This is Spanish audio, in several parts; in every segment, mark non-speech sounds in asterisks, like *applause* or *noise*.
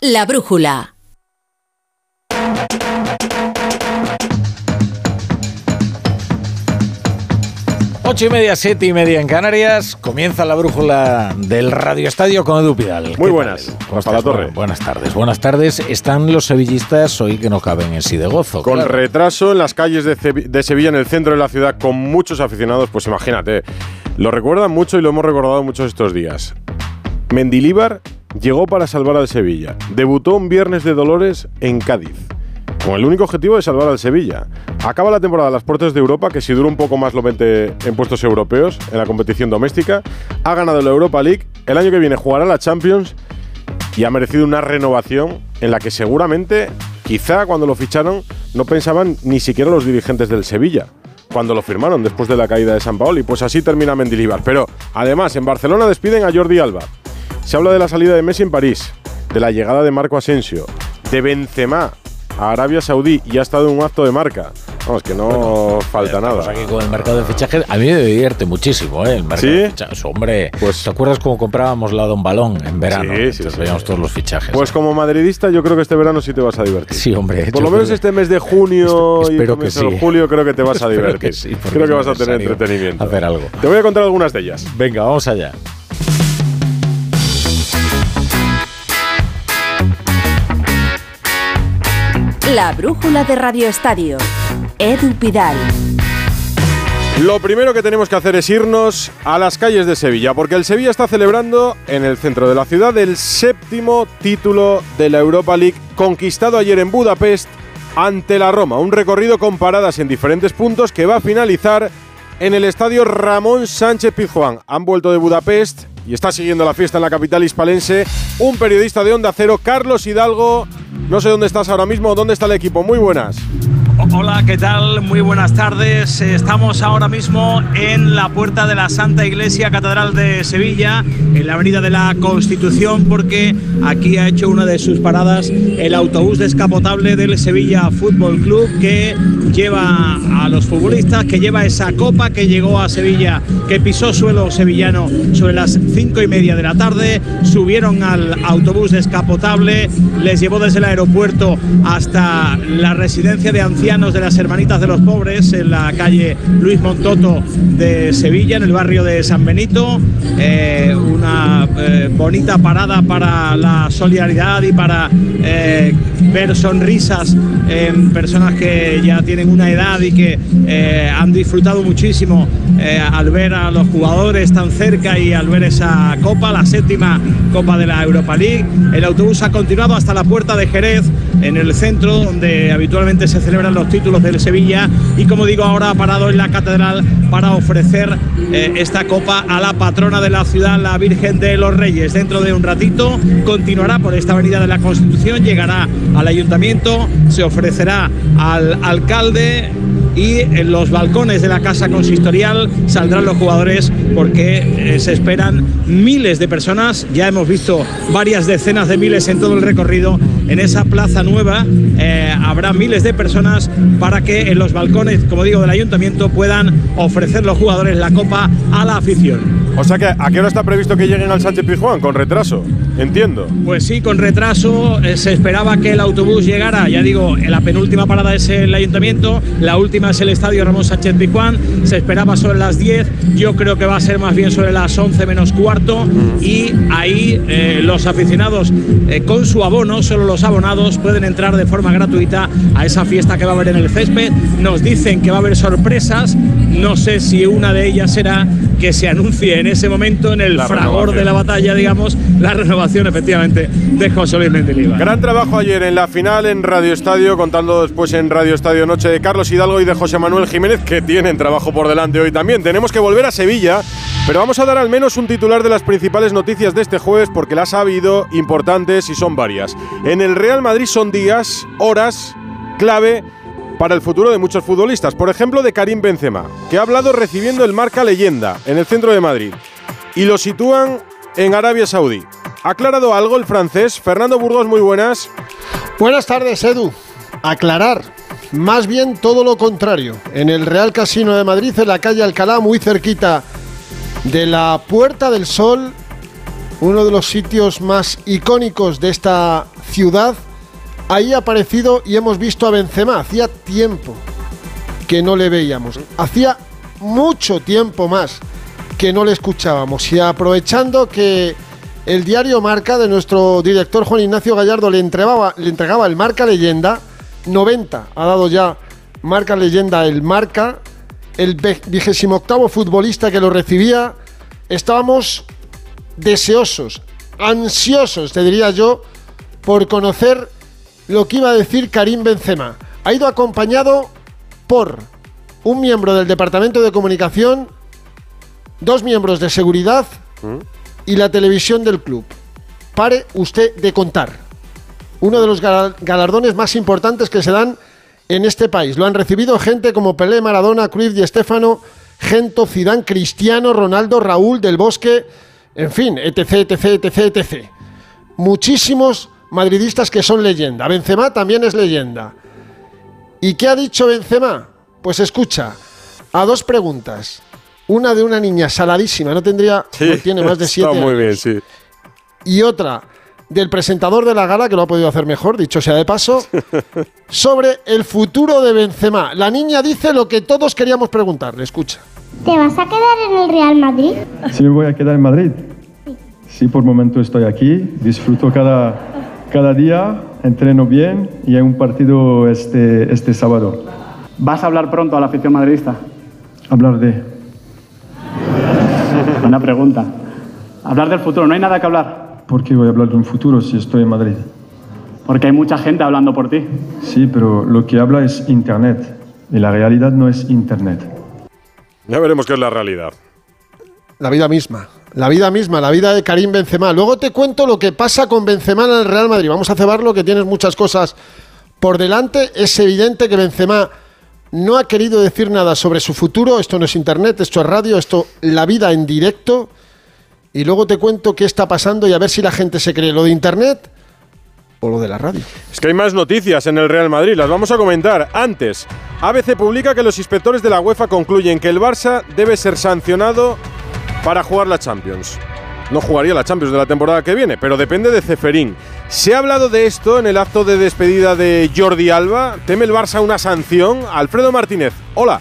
La brújula. Ocho y media, siete y media en Canarias. Comienza la brújula del Radio Estadio con Edu Pidal. Muy buenas. Hasta la torre. Buenas tardes. Buenas tardes. Están los sevillistas hoy que no caben en sí de gozo. Con claro. retraso en las calles de, de Sevilla, en el centro de la ciudad, con muchos aficionados, pues imagínate. Lo recuerdan mucho y lo hemos recordado muchos estos días. Mendilíbar llegó para salvar al Sevilla. Debutó un viernes de Dolores en Cádiz. Con el único objetivo de salvar al Sevilla. Acaba la temporada a las puertas de Europa, que si dura un poco más lo mete en puestos europeos, en la competición doméstica. Ha ganado la Europa League. El año que viene jugará la Champions y ha merecido una renovación en la que seguramente, quizá cuando lo ficharon, no pensaban ni siquiera los dirigentes del Sevilla. Cuando lo firmaron después de la caída de San Paolo. Y pues así termina Mendilibar. Pero además, en Barcelona despiden a Jordi Alba. Se habla de la salida de Messi en París, de la llegada de Marco Asensio, de Benzema a Arabia Saudí y ha estado en un acto de marca. Vamos, que no bueno, falta nada. Aquí con el mercado de fichajes, a mí me divierte muchísimo, ¿eh? El mercado ¿Sí? de fichajes. Hombre, pues, ¿te acuerdas cómo comprábamos la Don Balón en verano? Sí, sí, sí, veíamos todos los fichajes. Pues ¿eh? como madridista, yo creo que este verano sí te vas a divertir. Sí, hombre. Por lo menos este mes de junio y comienzo que de julio creo que te vas a *laughs* divertir. que creo que vas a tener entretenimiento. hacer algo. Te voy a contar algunas de ellas. Venga, vamos allá. La brújula de Radio Estadio. Edu Pidal. Lo primero que tenemos que hacer es irnos a las calles de Sevilla, porque el Sevilla está celebrando en el centro de la ciudad el séptimo título de la Europa League, conquistado ayer en Budapest ante la Roma. Un recorrido con paradas en diferentes puntos que va a finalizar en el estadio Ramón Sánchez Pizjuán. Han vuelto de Budapest y está siguiendo la fiesta en la capital hispalense un periodista de Onda Cero, Carlos Hidalgo. No sé dónde estás ahora mismo, dónde está el equipo. Muy buenas. Hola, ¿qué tal? Muy buenas tardes. Estamos ahora mismo en la puerta de la Santa Iglesia Catedral de Sevilla, en la Avenida de la Constitución, porque aquí ha hecho una de sus paradas el autobús descapotable del Sevilla Fútbol Club que lleva a los futbolistas, que lleva esa copa que llegó a Sevilla, que pisó suelo sevillano sobre las cinco y media de la tarde. Subieron al autobús descapotable, les llevó desde el aeropuerto hasta la residencia de ancianos de las Hermanitas de los Pobres en la calle Luis Montoto de Sevilla, en el barrio de San Benito. Eh, una eh, bonita parada para la solidaridad y para eh, ver sonrisas en personas que ya tienen una edad y que han disfrutado muchísimo al ver a los jugadores tan cerca y al ver esa copa, la séptima copa de la Europa League. El autobús ha continuado hasta la puerta de Jerez, en el centro donde habitualmente se celebran los títulos del Sevilla y como digo ahora ha parado en la catedral para ofrecer eh, esta copa a la patrona de la ciudad, la Virgen de los Reyes. Dentro de un ratito continuará por esta avenida de la Constitución, llegará al ayuntamiento, se ofrecerá al alcalde y en los balcones de la casa consistorial saldrán los jugadores porque eh, se esperan miles de personas. Ya hemos visto varias decenas de miles en todo el recorrido. En esa plaza nueva eh, habrá miles de personas para que en los balcones, como digo, del ayuntamiento puedan ofrecer los jugadores la copa a la afición. O sea que, ¿a qué hora está previsto que lleguen al Sánchez Pizjuán? Con retraso, entiendo. Pues sí, con retraso eh, se esperaba que el autobús llegara, ya digo, en la penúltima parada es el ayuntamiento, la última es el estadio Ramón Sánchez Pizjuán, se esperaba sobre las 10, yo creo que va a ser más bien sobre las 11 menos cuarto. Y ahí eh, los aficionados eh, con su abono, solo los abonados pueden entrar de forma gratuita a esa fiesta que va a haber en el césped, nos dicen que va a haber sorpresas, no sé si una de ellas será que se anuncie en ese momento, en el La fragor renovación. de la batalla, digamos, la renovación efectivamente de José Luis Mendilibar. Gran trabajo ayer en la final en Radio Estadio, contando después en Radio Estadio Noche de Carlos Hidalgo y de José Manuel Jiménez, que tienen trabajo por delante hoy también. Tenemos que volver a Sevilla, pero vamos a dar al menos un titular de las principales noticias de este jueves, porque las ha habido importantes y son varias. En el Real Madrid son días, horas, clave para el futuro de muchos futbolistas. Por ejemplo, de Karim Benzema, que ha hablado recibiendo el marca leyenda en el centro de Madrid. Y lo sitúan en Arabia Saudí. ¿Ha aclarado algo el francés? Fernando Burgos, muy buenas. Buenas tardes, Edu. Aclarar. Más bien todo lo contrario. En el Real Casino de Madrid, en la calle Alcalá, muy cerquita de la Puerta del Sol, uno de los sitios más icónicos de esta ciudad, ahí ha aparecido y hemos visto a Benzema. Hacía tiempo que no le veíamos. Hacía mucho tiempo más que no le escuchábamos. Y aprovechando que el diario Marca de nuestro director Juan Ignacio Gallardo le entregaba, le entregaba el Marca Leyenda, 90 ha dado ya Marca Leyenda el Marca, el vigésimo octavo futbolista que lo recibía, estábamos deseosos, ansiosos, te diría yo, por conocer lo que iba a decir Karim Benzema. Ha ido acompañado por un miembro del Departamento de Comunicación, dos miembros de seguridad y la televisión del club. Pare usted de contar. Uno de los galardones más importantes que se dan en este país. Lo han recibido gente como Pelé, Maradona, Cruz y Estefano, Gento, Zidane, Cristiano, Ronaldo, Raúl, Del Bosque, en fin, etc, etc, etc, etc. Muchísimos madridistas que son leyenda. Benzema también es leyenda. ¿Y qué ha dicho Benzema? Pues escucha, a dos preguntas. Una de una niña saladísima, no tendría, tiene más de siete muy bien, sí. Y otra del presentador de la gala, que lo ha podido hacer mejor, dicho sea de paso, *laughs* sobre el futuro de Benzema. La niña dice lo que todos queríamos preguntarle, escucha. ¿Te vas a quedar en el Real Madrid? Sí, me voy a quedar en Madrid. Sí, por momento estoy aquí, disfruto cada, cada día, entreno bien y hay un partido este, este sábado. ¿Vas a hablar pronto a la afición madridista? Hablar de... *laughs* Buena pregunta. Hablar del futuro, no hay nada que hablar. ¿Por qué voy a hablar de un futuro si estoy en Madrid? Porque hay mucha gente hablando por ti. Sí, pero lo que habla es Internet y la realidad no es Internet. Ya veremos qué es la realidad. La vida misma. La vida misma, la vida de Karim Benzema. Luego te cuento lo que pasa con Benzema en el Real Madrid. Vamos a cebarlo, que tienes muchas cosas por delante. Es evidente que Benzema no ha querido decir nada sobre su futuro. Esto no es internet, esto es radio, esto la vida en directo. Y luego te cuento qué está pasando y a ver si la gente se cree lo de internet o lo de la radio. Es que hay más noticias en el Real Madrid, las vamos a comentar. Antes, ABC publica que los inspectores de la UEFA concluyen que el Barça debe ser sancionado para jugar la Champions. No jugaría la Champions de la temporada que viene, pero depende de Ceferín. Se ha hablado de esto en el acto de despedida de Jordi Alba. ¿Teme el Barça una sanción? Alfredo Martínez, hola.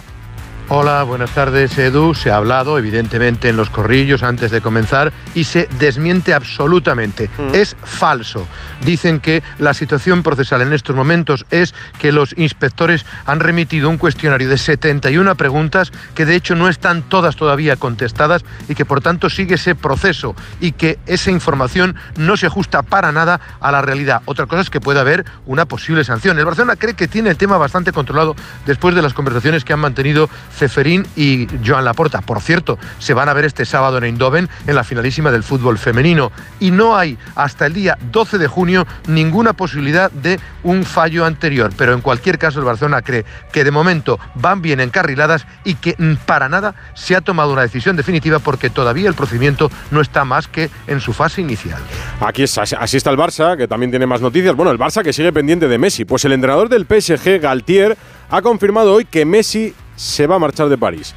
Hola, buenas tardes Edu. Se ha hablado evidentemente en los corrillos antes de comenzar y se desmiente absolutamente. Mm. Es falso. Dicen que la situación procesal en estos momentos es que los inspectores han remitido un cuestionario de 71 preguntas que de hecho no están todas todavía contestadas y que por tanto sigue ese proceso y que esa información no se ajusta para nada a la realidad. Otra cosa es que pueda haber una posible sanción. El Barcelona cree que tiene el tema bastante controlado después de las conversaciones que han mantenido Ceferín y Joan Laporta. Por cierto, se van a ver este sábado en Eindhoven en la finalísima del fútbol femenino. Y no hay hasta el día 12 de junio ninguna posibilidad de un fallo anterior. Pero en cualquier caso, el Barcelona cree que de momento van bien encarriladas y que para nada se ha tomado una decisión definitiva porque todavía el procedimiento no está más que en su fase inicial. Aquí es, así está el Barça, que también tiene más noticias. Bueno, el Barça que sigue pendiente de Messi. Pues el entrenador del PSG, Galtier, ha confirmado hoy que Messi se va a marchar de París.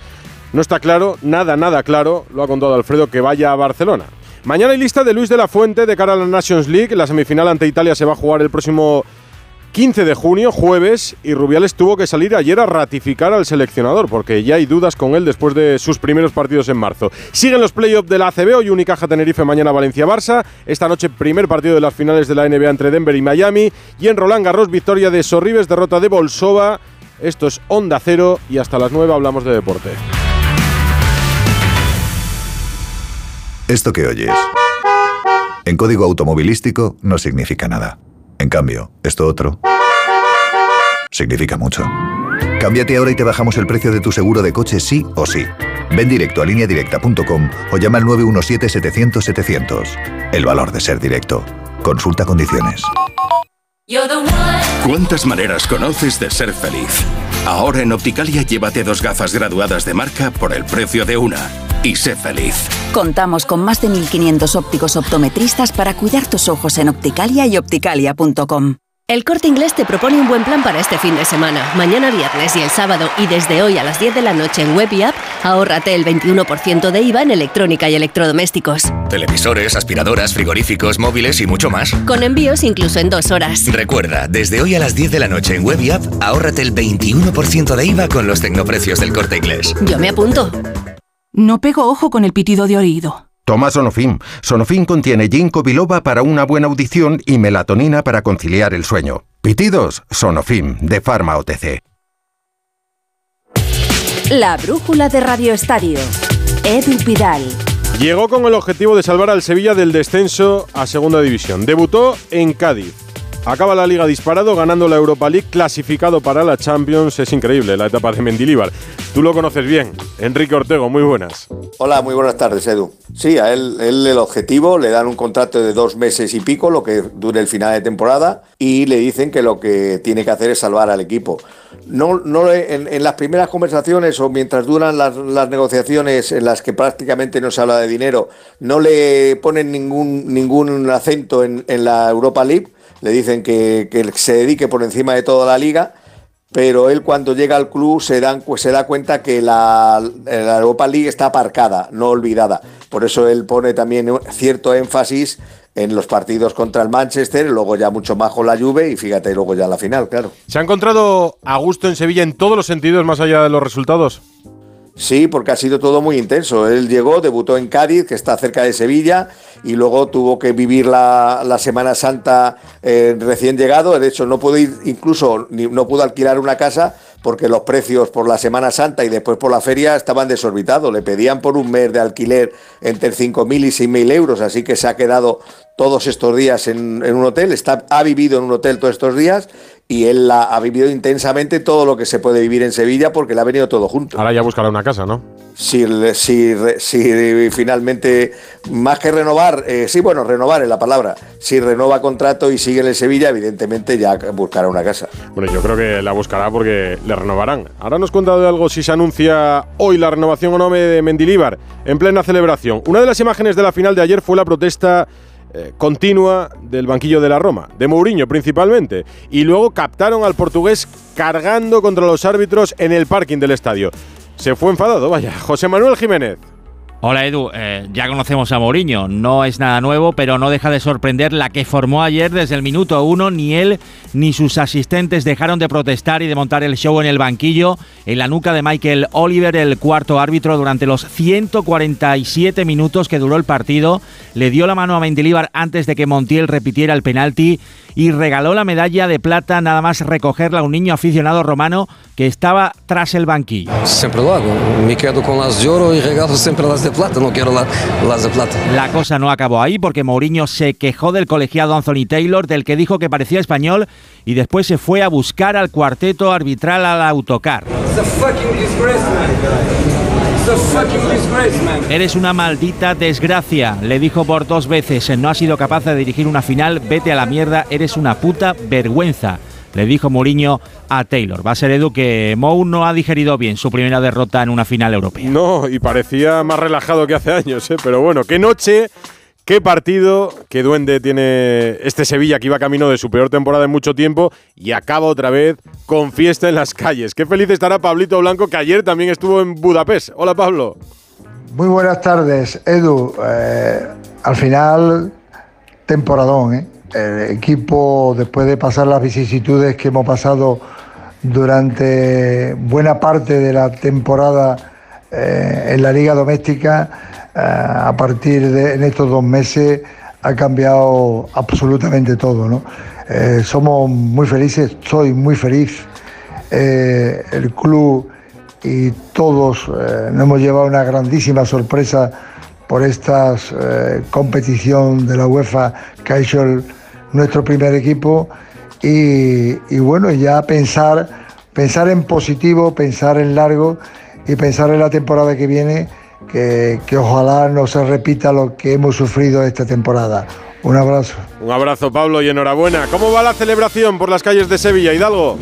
No está claro, nada, nada claro, lo ha contado Alfredo, que vaya a Barcelona. Mañana hay lista de Luis de la Fuente de cara a la Nations League. La semifinal ante Italia se va a jugar el próximo 15 de junio, jueves, y Rubiales tuvo que salir ayer a ratificar al seleccionador, porque ya hay dudas con él después de sus primeros partidos en marzo. Siguen los playoffs de la ACB, hoy Unicaja Tenerife, mañana Valencia-Barça. Esta noche, primer partido de las finales de la NBA entre Denver y Miami. Y en Roland Garros, victoria de Sorribes, derrota de Bolsova. Esto es Onda Cero y hasta las 9 hablamos de deporte. Esto que oyes, en código automovilístico no significa nada. En cambio, esto otro significa mucho. Cámbiate ahora y te bajamos el precio de tu seguro de coche sí o sí. Ven directo a lineadirecta.com o llama al 917-700-700. El valor de ser directo. Consulta condiciones. ¿Cuántas maneras conoces de ser feliz? Ahora en Opticalia llévate dos gafas graduadas de marca por el precio de una. Y sé feliz. Contamos con más de 1.500 ópticos optometristas para cuidar tus ojos en Opticalia y opticalia.com. El Corte Inglés te propone un buen plan para este fin de semana. Mañana viernes y el sábado y desde hoy a las 10 de la noche en web y app, ahórrate el 21% de IVA en electrónica y electrodomésticos. Televisores, aspiradoras, frigoríficos, móviles y mucho más. Con envíos incluso en dos horas. Recuerda, desde hoy a las 10 de la noche en web y app, ahórrate el 21% de IVA con los tecnoprecios del Corte Inglés. Yo me apunto. No pego ojo con el pitido de oído. Toma Sonofim. Sonofim contiene ginkgo biloba para una buena audición y melatonina para conciliar el sueño. Pitidos, Sonofim, de Pharma OTC. La brújula de Radio Estadio. Edu Pidal. Llegó con el objetivo de salvar al Sevilla del descenso a Segunda División. Debutó en Cádiz. Acaba la liga disparado, ganando la Europa League, clasificado para la Champions. Es increíble la etapa de Mendilíbar. Tú lo conoces bien. Enrique Ortego, muy buenas. Hola, muy buenas tardes, Edu. Sí, a él, el objetivo, le dan un contrato de dos meses y pico, lo que dure el final de temporada, y le dicen que lo que tiene que hacer es salvar al equipo. No, no en, en las primeras conversaciones o mientras duran las, las, negociaciones en las que prácticamente no se habla de dinero, no le ponen ningún, ningún acento en, en la Europa League le dicen que, que, se dedique por encima de toda la liga, pero él cuando llega al club se, dan, pues se da cuenta que la, la, Europa League está aparcada, no olvidada. Por eso él pone también cierto énfasis en los partidos contra el Manchester, luego ya mucho más con la Juve y fíjate luego ya la final, claro. ¿Se ha encontrado a gusto en Sevilla en todos los sentidos más allá de los resultados? Sí, porque ha sido todo muy intenso. Él llegó, debutó en Cádiz, que está cerca de Sevilla, y luego tuvo que vivir la, la Semana Santa eh, recién llegado. De hecho, no pudo ir, incluso no pudo alquilar una casa porque los precios por la Semana Santa y después por la feria estaban desorbitados. Le pedían por un mes de alquiler entre 5.000 y 6.000 euros, así que se ha quedado todos estos días en, en un hotel, está, ha vivido en un hotel todos estos días y él la, ha vivido intensamente todo lo que se puede vivir en Sevilla porque le ha venido todo junto. Ahora ya buscará una casa, ¿no? Si, si, si finalmente, más que renovar, eh, sí, bueno, renovar es la palabra, si renova contrato y sigue en Sevilla, evidentemente ya buscará una casa. Bueno, yo creo que la buscará porque le renovarán. Ahora nos contado de algo si se anuncia hoy la renovación o no de Mendilíbar en plena celebración. Una de las imágenes de la final de ayer fue la protesta eh, continua del banquillo de la Roma, de Mourinho principalmente, y luego captaron al portugués cargando contra los árbitros en el parking del estadio. Se fue enfadado, vaya. José Manuel Jiménez. Hola Edu, eh, ya conocemos a Mourinho, no es nada nuevo, pero no deja de sorprender la que formó ayer desde el minuto uno. Ni él ni sus asistentes dejaron de protestar y de montar el show en el banquillo, en la nuca de Michael Oliver, el cuarto árbitro, durante los 147 minutos que duró el partido. Le dio la mano a Mendilibar antes de que Montiel repitiera el penalti y regaló la medalla de plata nada más recogerla a un niño aficionado romano que estaba tras el banquillo. Siempre lo hago, me quedo con las de oro y regalo siempre las de plata, no quiero la, las de plata. La cosa no acabó ahí porque Mourinho se quejó del colegiado Anthony Taylor, del que dijo que parecía español y después se fue a buscar al cuarteto arbitral al autocar. Eres una maldita desgracia, le dijo por dos veces. No has sido capaz de dirigir una final, vete a la mierda, eres una puta vergüenza. Le dijo Mourinho a Taylor. Va a ser Edu que Mou no ha digerido bien su primera derrota en una final europea. No, y parecía más relajado que hace años, ¿eh? pero bueno, qué noche Qué partido, qué duende tiene este Sevilla que iba camino de su peor temporada en mucho tiempo y acaba otra vez con fiesta en las calles. Qué feliz estará Pablito Blanco que ayer también estuvo en Budapest. Hola Pablo. Muy buenas tardes, Edu. Eh, al final, temporadón. ¿eh? El equipo, después de pasar las vicisitudes que hemos pasado durante buena parte de la temporada eh, en la liga doméstica, eh, a partir de en estos dos meses ha cambiado absolutamente todo. ¿no? Eh, somos muy felices, soy muy feliz. El club y todos nos hemos llevado una grandísima sorpresa por esta competición de la UEFA que ha hecho el, nuestro primer equipo y, y, bueno, ya pensar, pensar en positivo, pensar en largo y pensar en la temporada que viene que, que ojalá no se repita lo que hemos sufrido esta temporada. Un abrazo. Un abrazo, Pablo, y enhorabuena. ¿Cómo va la celebración por las calles de Sevilla, Hidalgo?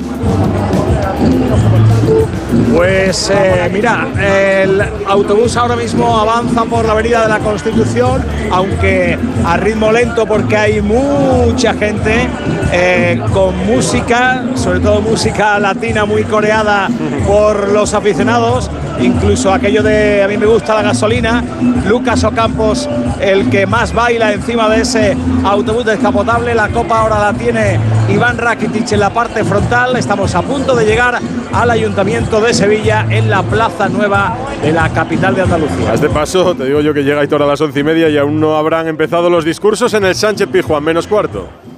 Pues eh, mira, el autobús ahora mismo avanza por la avenida de la Constitución, aunque a ritmo lento porque hay mucha gente eh, con música, sobre todo música latina muy coreada por los aficionados, incluso aquello de a mí me gusta la gasolina, Lucas Ocampos el que más baila encima de ese autobús descapotable, la copa ahora la tiene Iván Rakitic en la parte frontal, estamos a punto de llegar al Ayuntamiento de Sevilla en la Plaza Nueva de la capital de Andalucía. A este paso, te digo yo que llega Aitor a las once y media y aún no habrán empezado los discursos en el Sánchez Pijuán, menos cuarto.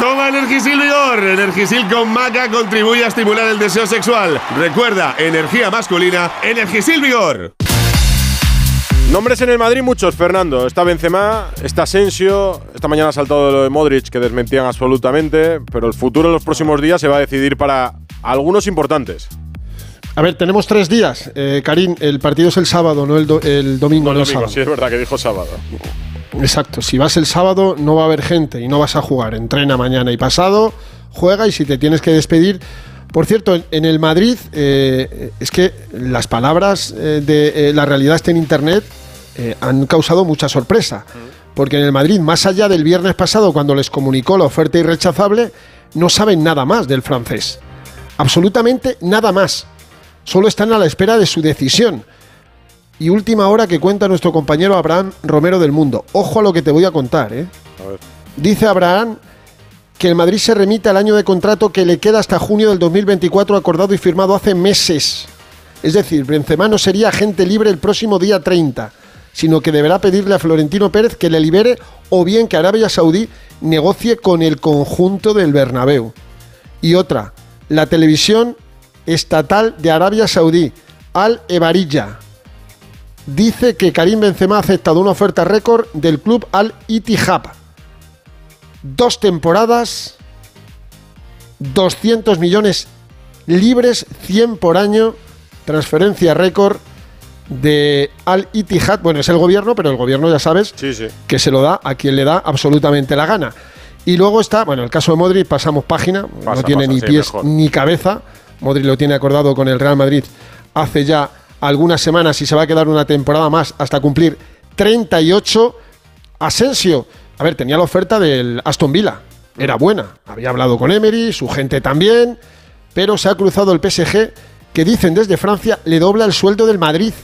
Toma Energisil Vigor. Energisil con maca contribuye a estimular el deseo sexual. Recuerda, energía masculina, Energisil Vigor. Nombres en el Madrid muchos, Fernando. Está Benzema, está Asensio. Esta mañana ha saltado lo de Modric, que desmentían absolutamente. Pero el futuro en los próximos días se va a decidir para algunos importantes. A ver, tenemos tres días. Eh, Karim, el partido es el sábado, no el, do- el domingo. No, no el domingo, sábado. sí, es verdad que dijo sábado. Exacto, si vas el sábado no va a haber gente y no vas a jugar. Entrena mañana y pasado, juega y si te tienes que despedir. Por cierto, en- el Madrid eh, es que las palabras eh, de eh, la realidad está en Internet han causado mucha sorpresa. Porque en el Madrid, más allá del viernes pasado, cuando les comunicó la oferta irrechazable, no saben nada más del francés. Absolutamente nada más. Solo están a la espera de su decisión. Y última hora que cuenta nuestro compañero Abraham Romero del Mundo. Ojo a lo que te voy a contar, ¿eh? A ver. Dice Abraham que el Madrid se remite al año de contrato que le queda hasta junio del 2024 acordado y firmado hace meses. Es decir, Benzema no sería agente libre el próximo día 30, sino que deberá pedirle a Florentino Pérez que le libere o bien que Arabia Saudí negocie con el conjunto del Bernabéu. Y otra, la televisión estatal de Arabia Saudí, Al Evarilla, dice que Karim Benzema ha aceptado una oferta récord del club Al Ittihad. Dos temporadas, 200 millones libres, 100 por año, transferencia récord de Al Ittihad. Bueno, es el gobierno, pero el gobierno ya sabes Sí, sí. que se lo da a quien le da absolutamente la gana. Y luego está, bueno, el caso de Modric, pasamos página, Pasa, no tiene pasa, ni sí, pies mejor. ni cabeza. Modric lo tiene acordado con el Real Madrid hace ya algunas semanas y se va a quedar una temporada más hasta cumplir 38. Asensio, a ver, tenía la oferta del Aston Villa, era buena, había hablado con Emery, su gente también, pero se ha cruzado el PSG que dicen desde Francia le dobla el sueldo del Madrid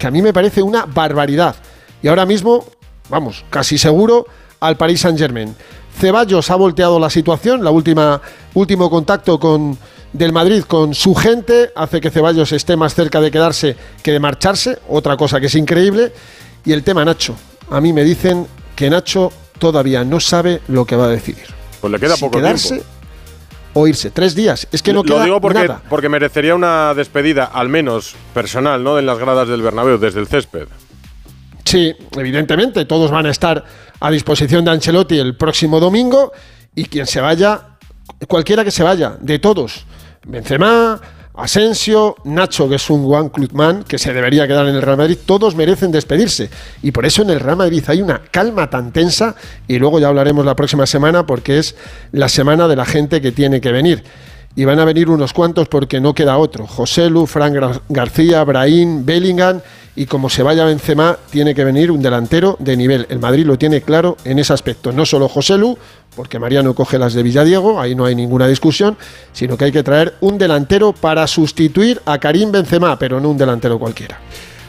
que a mí me parece una barbaridad. Y ahora mismo, vamos, casi seguro al Paris Saint-Germain. Ceballos ha volteado la situación, la última último contacto con del Madrid con su gente hace que Ceballos esté más cerca de quedarse que de marcharse, otra cosa que es increíble, y el tema Nacho. A mí me dicen que Nacho todavía no sabe lo que va a decidir. Pues le queda Si poco quedarse tiempo. o irse, tres días, es que no Lo queda digo porque, nada. porque merecería una despedida, al menos personal, ¿no? En las gradas del Bernabéu, desde el césped. Sí, evidentemente, todos van a estar a disposición de Ancelotti el próximo domingo y quien se vaya, cualquiera que se vaya, de todos, Benzema, Asensio, Nacho, que es un One Club Man, que se debería quedar en el Real Madrid, todos merecen despedirse. Y por eso en el Real Madrid hay una calma tan tensa, y luego ya hablaremos la próxima semana, porque es la semana de la gente que tiene que venir. Y van a venir unos cuantos porque no queda otro. José Lu, Fran Gar- García, Brahim, Bellingham, y como se vaya Benzema, tiene que venir un delantero de nivel. El Madrid lo tiene claro en ese aspecto. No solo José Lu, porque Mariano coge las de Villadiego, ahí no hay ninguna discusión, sino que hay que traer un delantero para sustituir a Karim Benzema, pero no un delantero cualquiera.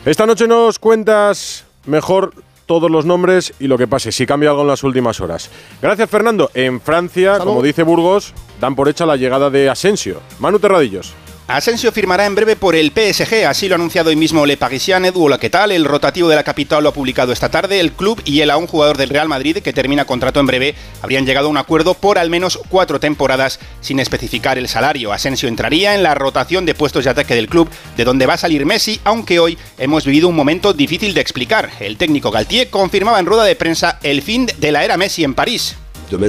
Esta noche nos cuentas mejor todos los nombres y lo que pase, si cambia algo en las últimas horas. Gracias, Fernando. En Francia, como dice Burgos, dan por hecha la llegada de Asensio. Manu Terradillos. Asensio firmará en breve por el PSG, así lo ha anunciado hoy mismo Le Parisien. Edu, hola, ¿qué tal? El rotativo de la capital lo ha publicado esta tarde. El club y el a un jugador del Real Madrid que termina contrato en breve habrían llegado a un acuerdo por al menos cuatro temporadas sin especificar el salario. Asensio entraría en la rotación de puestos de ataque del club, de donde va a salir Messi, aunque hoy hemos vivido un momento difícil de explicar. El técnico Galtier confirmaba en rueda de prensa el fin de la era Messi en París.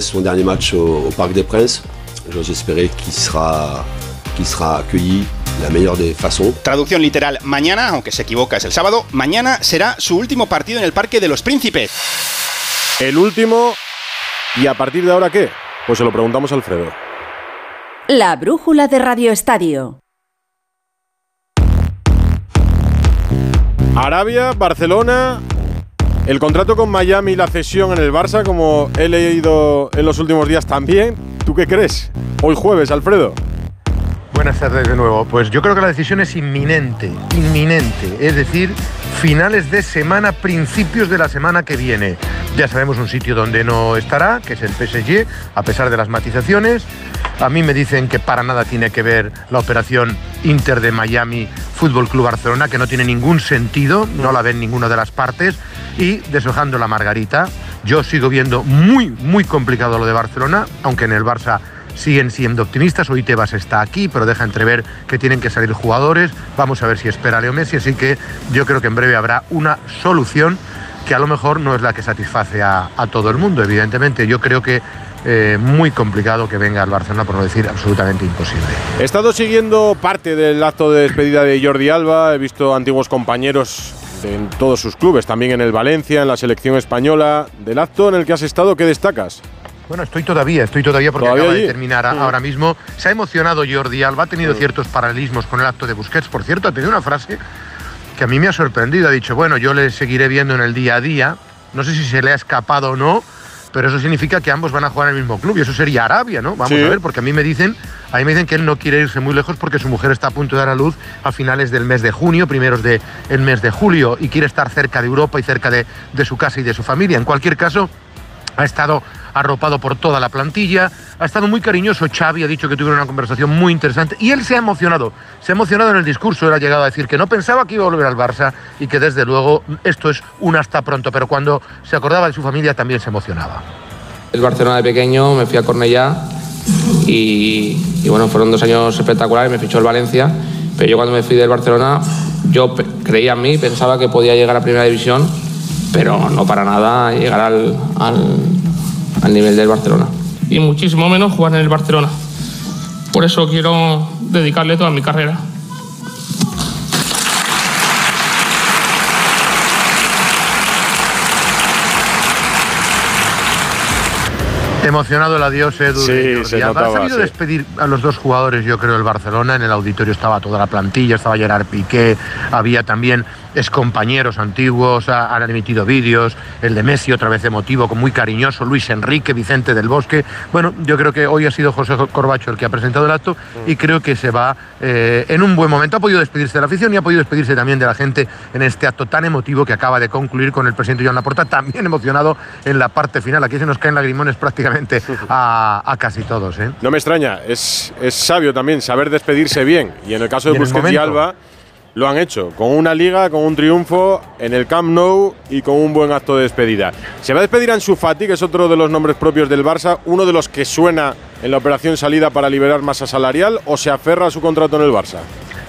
Son dernier match au, Parc des Princes. Espérer qu'il sera, qu'il sera accueilli de la meilleure des façons. Traducción literal, mañana, aunque se equivoca es el sábado, mañana será su último partido en el Parque de los Príncipes. El último. ¿Y a partir de ahora qué? Pues se lo preguntamos a Alfredo. La brújula de Radio Estadio. Arabia, Barcelona, el contrato con Miami y la cesión en el Barça, como he leído en los últimos días también. ¿Tú qué crees? Hoy jueves, Alfredo. Buenas tardes de nuevo. Pues yo creo que la decisión es inminente, inminente. Es decir, finales de semana, principios de la semana que viene. Ya sabemos un sitio donde no estará, que es el PSG, a pesar de las matizaciones. A mí me dicen que para nada tiene que ver la operación Inter de Miami Fútbol Club Barcelona, que no tiene ningún sentido, no la ven ninguna de las partes. Y deshojando la margarita, yo sigo viendo muy, muy complicado lo de Barcelona, aunque en el Barça siguen siendo optimistas. Hoy Tebas está aquí, pero deja entrever que tienen que salir jugadores. Vamos a ver si espera Leo Messi. Así que yo creo que en breve habrá una solución que a lo mejor no es la que satisface a, todo el mundo, evidentemente. Yo creo que eh, muy complicado que venga al Barcelona, por no decir absolutamente imposible. He estado siguiendo parte del acto de despedida de Jordi Alba. He visto antiguos compañeros en todos sus clubes, también en el Valencia, en la selección española. Del acto en el que has estado, ¿qué destacas? Bueno, estoy todavía, estoy todavía porque ¿Todavía acaba allí? de terminar a- Mm. ahora mismo. Se ha emocionado Jordi Alba, ha tenido ciertos paralelismos con el acto de Busquets. Por cierto, ha tenido una frase que a mí me ha sorprendido. Ha dicho, bueno, yo le seguiré viendo en el día a día. No sé si se le ha escapado o no, pero eso significa que ambos van a jugar en el mismo club y eso sería Arabia, ¿no? Vamos Sí. a ver, porque a mí me dicen, a mí me dicen que él no quiere irse muy lejos porque su mujer está a punto de dar a luz a finales del mes de junio, primeros del el mes de julio, y quiere estar cerca de Europa y cerca de, de su casa y de su familia. En cualquier caso, ha estado arropado por toda la plantilla, ha estado muy cariñoso. Xavi ha dicho que tuvieron una conversación muy interesante y él se ha emocionado. Se ha emocionado en el discurso. Él ha llegado a decir que no pensaba que iba a volver al Barça y que desde luego esto es un hasta pronto, pero cuando se acordaba de su familia también se emocionaba. El Barcelona de pequeño, me fui a Cornellá y, bueno, fueron dos años espectaculares, me fichó el Valencia, pero yo cuando me fui del Barcelona, yo creía en mí, pensaba que podía llegar a Primera División, pero no para nada llegar al, al nivel del Barcelona. y muchísimo menos jugar en el Barcelona. Por eso quiero dedicarle toda mi carrera. Emocionado el adiós, Edu. Sí, se notaba, Ha sabido sí. despedir a los dos jugadores, yo creo, el Barcelona. En el auditorio estaba toda la plantilla, estaba Gerard Piqué, había también excompañeros antiguos, ha- han emitido vídeos, el de Messi otra vez emotivo, con muy cariñoso, Luis Enrique, Vicente del Bosque. Bueno, yo creo que hoy ha sido José Corbacho el que ha presentado el acto y creo que se va eh, en un buen momento. Ha podido despedirse de la afición y ha podido despedirse también de la gente en este acto tan emotivo que acaba de concluir con el presidente Joan Laporta, también emocionado en la parte final. Aquí se nos caen lagrimones prácticamente a, a casi todos. ¿eh? No me extraña, es, es sabio también saber despedirse bien. Y en el caso de Busquets y. Alba, lo han hecho. Con una liga, con un triunfo en el Camp Nou y con un buen acto de despedida. Se va a despedir Ansu Fati, que es otro de los nombres propios del Barça, uno de los que suena en la operación salida para liberar masa salarial, o se aferra a su contrato en el Barça.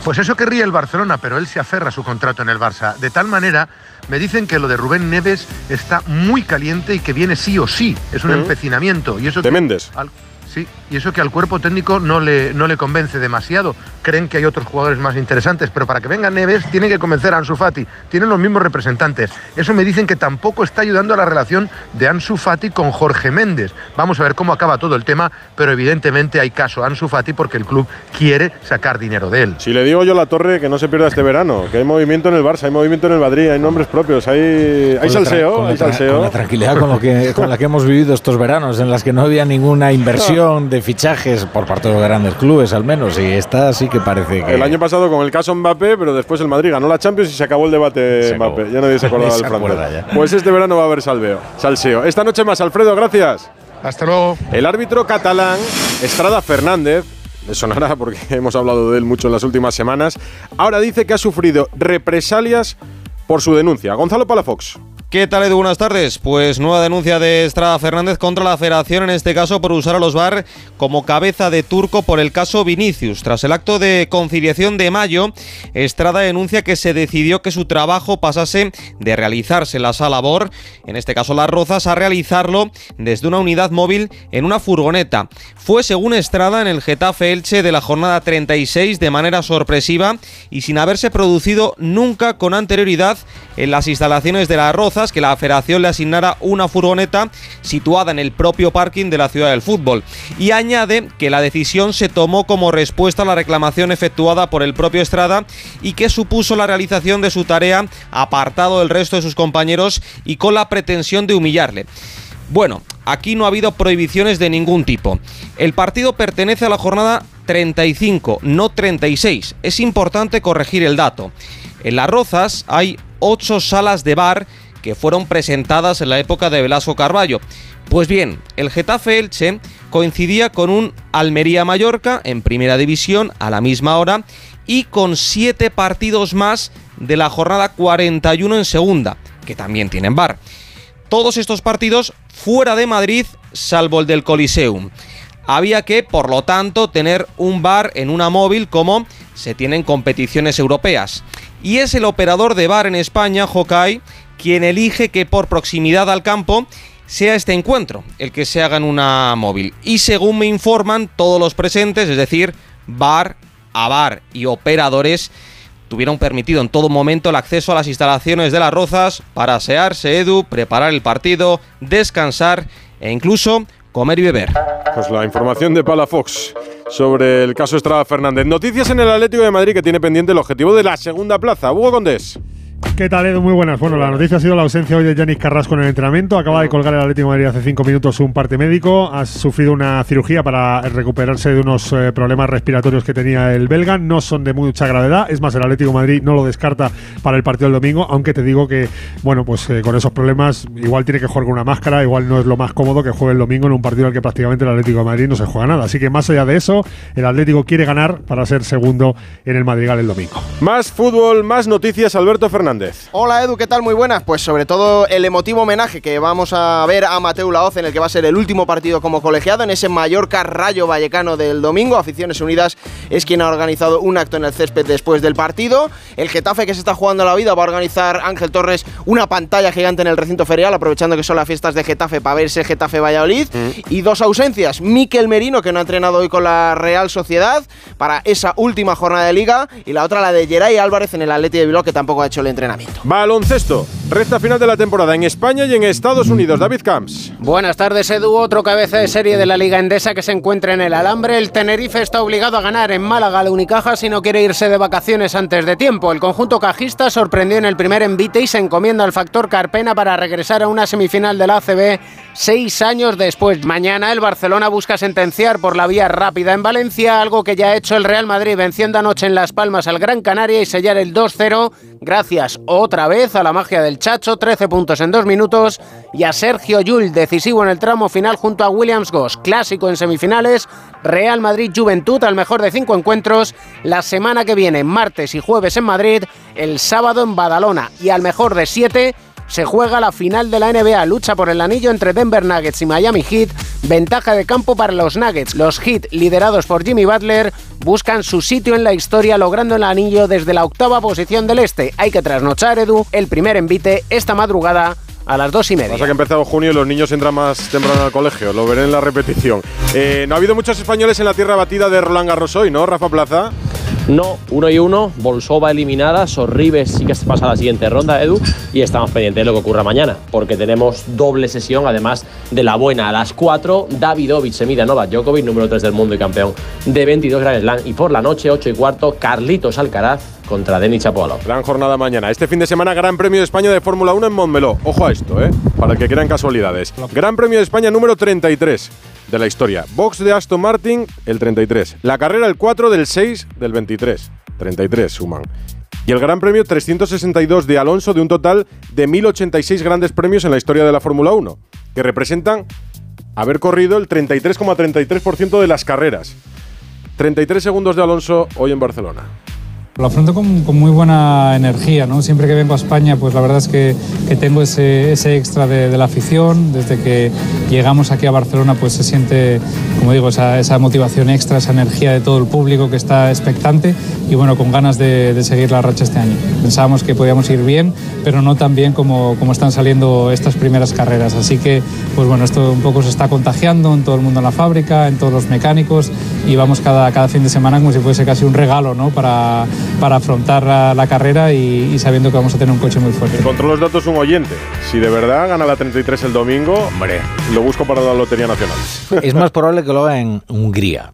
Pues eso querría el Barcelona, pero él se aferra a su contrato en el Barça. De tal manera, me dicen que lo de Rubén Neves está muy caliente y que viene sí o sí. Es un Ujú. empecinamiento. Y eso De que Méndez. al- sí, y eso que al cuerpo técnico no le, no le convence demasiado. Creen que hay otros jugadores más interesantes, pero para que venga Neves tiene que convencer a Ansu Fati. Tienen los mismos representantes. Eso me dicen que tampoco está ayudando a la relación de Ansu Fati con Jorge Méndez. Vamos a ver cómo acaba todo el tema, pero evidentemente hay caso a Ansu Fati porque el club quiere sacar dinero de él. Si le digo yo a la torre que no se pierda este verano, que hay movimiento en el Barça, hay movimiento en el Madrid, hay nombres propios, hay, hay salseo, hay salseo. Con la tranquilidad con, lo que, con la que hemos vivido estos veranos, en las que no había ninguna inversión de fichajes por parte de los grandes clubes, al menos. Y esta sí que parece que. El año pasado con el caso Mbappé, pero después el Madrid ganó la Champions y se acabó el debate Se acabó. Mbappé. Ya nadie se *laughs* acordaba del francés. ya. Pues este verano va a haber salveo, salseo. Esta noche más, Alfredo, gracias. Hasta luego. El árbitro catalán, Estrada Fernández, le sonará porque *laughs* hemos hablado de él mucho en las últimas semanas, ahora dice que ha sufrido represalias por su denuncia. Gonzalo Palafox. ¿Qué tal, Edu? Buenas tardes. Pues nueva denuncia de Estrada Fernández contra la Federación, en este caso por usar a los VAR como cabeza de turco por el caso Vinicius. Tras el acto de conciliación de mayo, Estrada denuncia que se decidió que su trabajo pasase de realizarse en la sala BOR, en este caso Las Rozas, a realizarlo desde una unidad móvil en una furgoneta. Fue, según Estrada, en el Getafe Elche de la jornada 36 de manera sorpresiva y sin haberse producido nunca con anterioridad en las instalaciones de Las Rozas que la federación le asignara una furgoneta situada en el propio parking de la ciudad del fútbol. Y añade que la decisión se tomó como respuesta a la reclamación efectuada por el propio Estrada y que supuso la realización de su tarea apartado del resto de sus compañeros y con la pretensión de humillarle. Bueno, aquí no ha habido prohibiciones de ningún tipo. El partido pertenece a la jornada 35, no 36. Es importante corregir el dato. En Las Rozas hay 8 salas de bar que fueron presentadas en la época de Velasco Carballo. Pues bien, el Getafe Elche coincidía con un Almería Mallorca en primera división a la misma hora y con siete partidos más de la jornada 41 en segunda, que también tienen bar. Todos estos partidos fuera de Madrid, salvo el del Coliseum. Había que, por lo tanto, tener un bar en una móvil como se tienen competiciones europeas. Y es el operador de bar en España, Hokai, quien elige que por proximidad al campo sea este encuentro el que se haga en una móvil. Y según me informan todos los presentes, es decir, bar a bar y operadores, tuvieron permitido en todo momento el acceso a las instalaciones de las Rozas para asearse, Edu, preparar el partido, descansar e incluso comer y beber. Pues la información de Palafox sobre el caso Estrada Fernández. Noticias en el Atlético de Madrid que tiene pendiente el objetivo de la segunda plaza. Hugo Condés. ¿Qué tal, Edu? Muy buenas. Bueno, la noticia ha sido la ausencia hoy de Yanis Carrasco en el entrenamiento. Acaba de colgar el Atlético de Madrid hace cinco minutos un parte médico. Ha sufrido una cirugía para recuperarse de unos eh, problemas respiratorios que tenía el belga. No son de mucha gravedad. Es más, el Atlético de Madrid no lo descarta para el partido del domingo. Aunque te digo que, bueno, pues eh, con esos problemas, igual tiene que jugar con una máscara. Igual no es lo más cómodo que juegue el domingo en un partido al que prácticamente el Atlético de Madrid no se juega nada. Así que más allá de eso, el Atlético quiere ganar para ser segundo en el Madrigal el domingo. Más fútbol, más noticias, Alberto Fernández. Hola Edu, ¿qué tal? Muy buenas. Pues sobre todo el emotivo homenaje que vamos a ver a Mateu Laoz en el que va a ser el último partido como colegiado en ese Mallorca Rayo Vallecano del domingo. Aficiones Unidas es quien ha organizado un acto en el césped después del partido. El Getafe que se está jugando la vida va a organizar Ángel Torres una pantalla gigante en el recinto ferial, aprovechando que son las fiestas de Getafe para verse Getafe Valladolid. Y dos ausencias. Miquel Merino, que no ha entrenado hoy con la Real Sociedad para esa última jornada de liga. Y la otra, la de Geray Álvarez en el Atleti de Bilbao, que tampoco ha hecho el entrenamiento. Baloncesto. Recta final de la temporada en España y en Estados Unidos. David Camps. Buenas tardes, Edu. Otro cabeza de serie de la Liga Endesa que se encuentra en el alambre. El Tenerife está obligado a ganar en Málaga la Unicaja si no quiere irse de vacaciones antes de tiempo. El conjunto cajista sorprendió en el primer envite y se encomienda al factor Carpena para regresar a una semifinal de la ACB seis años después. Mañana el Barcelona busca sentenciar por la vía rápida en Valencia, algo que ya ha hecho el Real Madrid venciendo anoche en Las Palmas al Gran Canaria y sellar el 2-0 gracias otra vez a la magia del Chacho, 13 puntos en dos minutos, y a Sergio Yul, decisivo en el tramo final junto a Williams Goss, clásico en semifinales, Real Madrid Juventud al mejor de cinco encuentros, la semana que viene, martes y jueves en Madrid, el sábado en Badalona, y al mejor de siete, se juega la final de la NBA, lucha por el anillo entre Denver Nuggets y Miami Heat, ventaja de campo para los Nuggets. Los Heat, liderados por Jimmy Butler, buscan su sitio en la historia logrando el anillo desde la octava posición del este. Hay que trasnochar, Edu, el primer envite esta madrugada a las dos y media. Pasa que ha empezado junio y los niños entran más temprano al colegio, lo veré en la repetición. Eh, no ha habido muchos españoles en la tierra batida de Roland Garros hoy, ¿no, Rafa Plaza? No, uno y uno, Bolsova eliminada, Sorribes sí que se pasa a la siguiente ronda, Edu, y estamos pendientes de lo que ocurra mañana, porque tenemos doble sesión, además de la buena. A las 4, Davidovich se mide a Novak Djokovic, número 3 del mundo y campeón de 22 Grand Slam, y por la noche, 8 y cuarto, Carlitos Alcaraz contra Denis Chapovalov. Gran jornada mañana. Este fin de semana, Gran Premio de España de Fórmula 1 en Montmeló. Ojo a esto, ¿eh? Para el que quieran casualidades. Gran Premio de España número 33 de la historia. Box de Aston Martin, el 33. La carrera, el 4 del 6 del 23. 33 suman. Y el Gran Premio 362 de Alonso de un total de 1086 grandes premios en la historia de la Fórmula 1, que representan haber corrido el 33,33% de las carreras. 33 segundos de Alonso hoy en Barcelona. Lo afronto con, muy buena energía, ¿no? Siempre que vengo a España, pues la verdad es que, que tengo ese, ese extra de, la afición. Desde que llegamos aquí a Barcelona, pues se siente, como digo, esa, esa motivación extra, esa energía de todo el público que está expectante y bueno, con ganas de, de seguir la racha este año. Pensábamos que podíamos ir bien, pero no tan bien como, como están saliendo estas primeras carreras. Así que, pues bueno, esto un poco se está contagiando en todo el mundo en la fábrica, en todos los mecánicos y vamos cada, cada fin de semana como si fuese casi un regalo, ¿no? Para, para afrontar la, la carrera y, y sabiendo que vamos a tener un coche muy fuerte. Encontró los datos un oyente. Si de verdad gana la 33 el domingo, hombre, lo busco para la Lotería Nacional. Es más probable que lo haga en Hungría.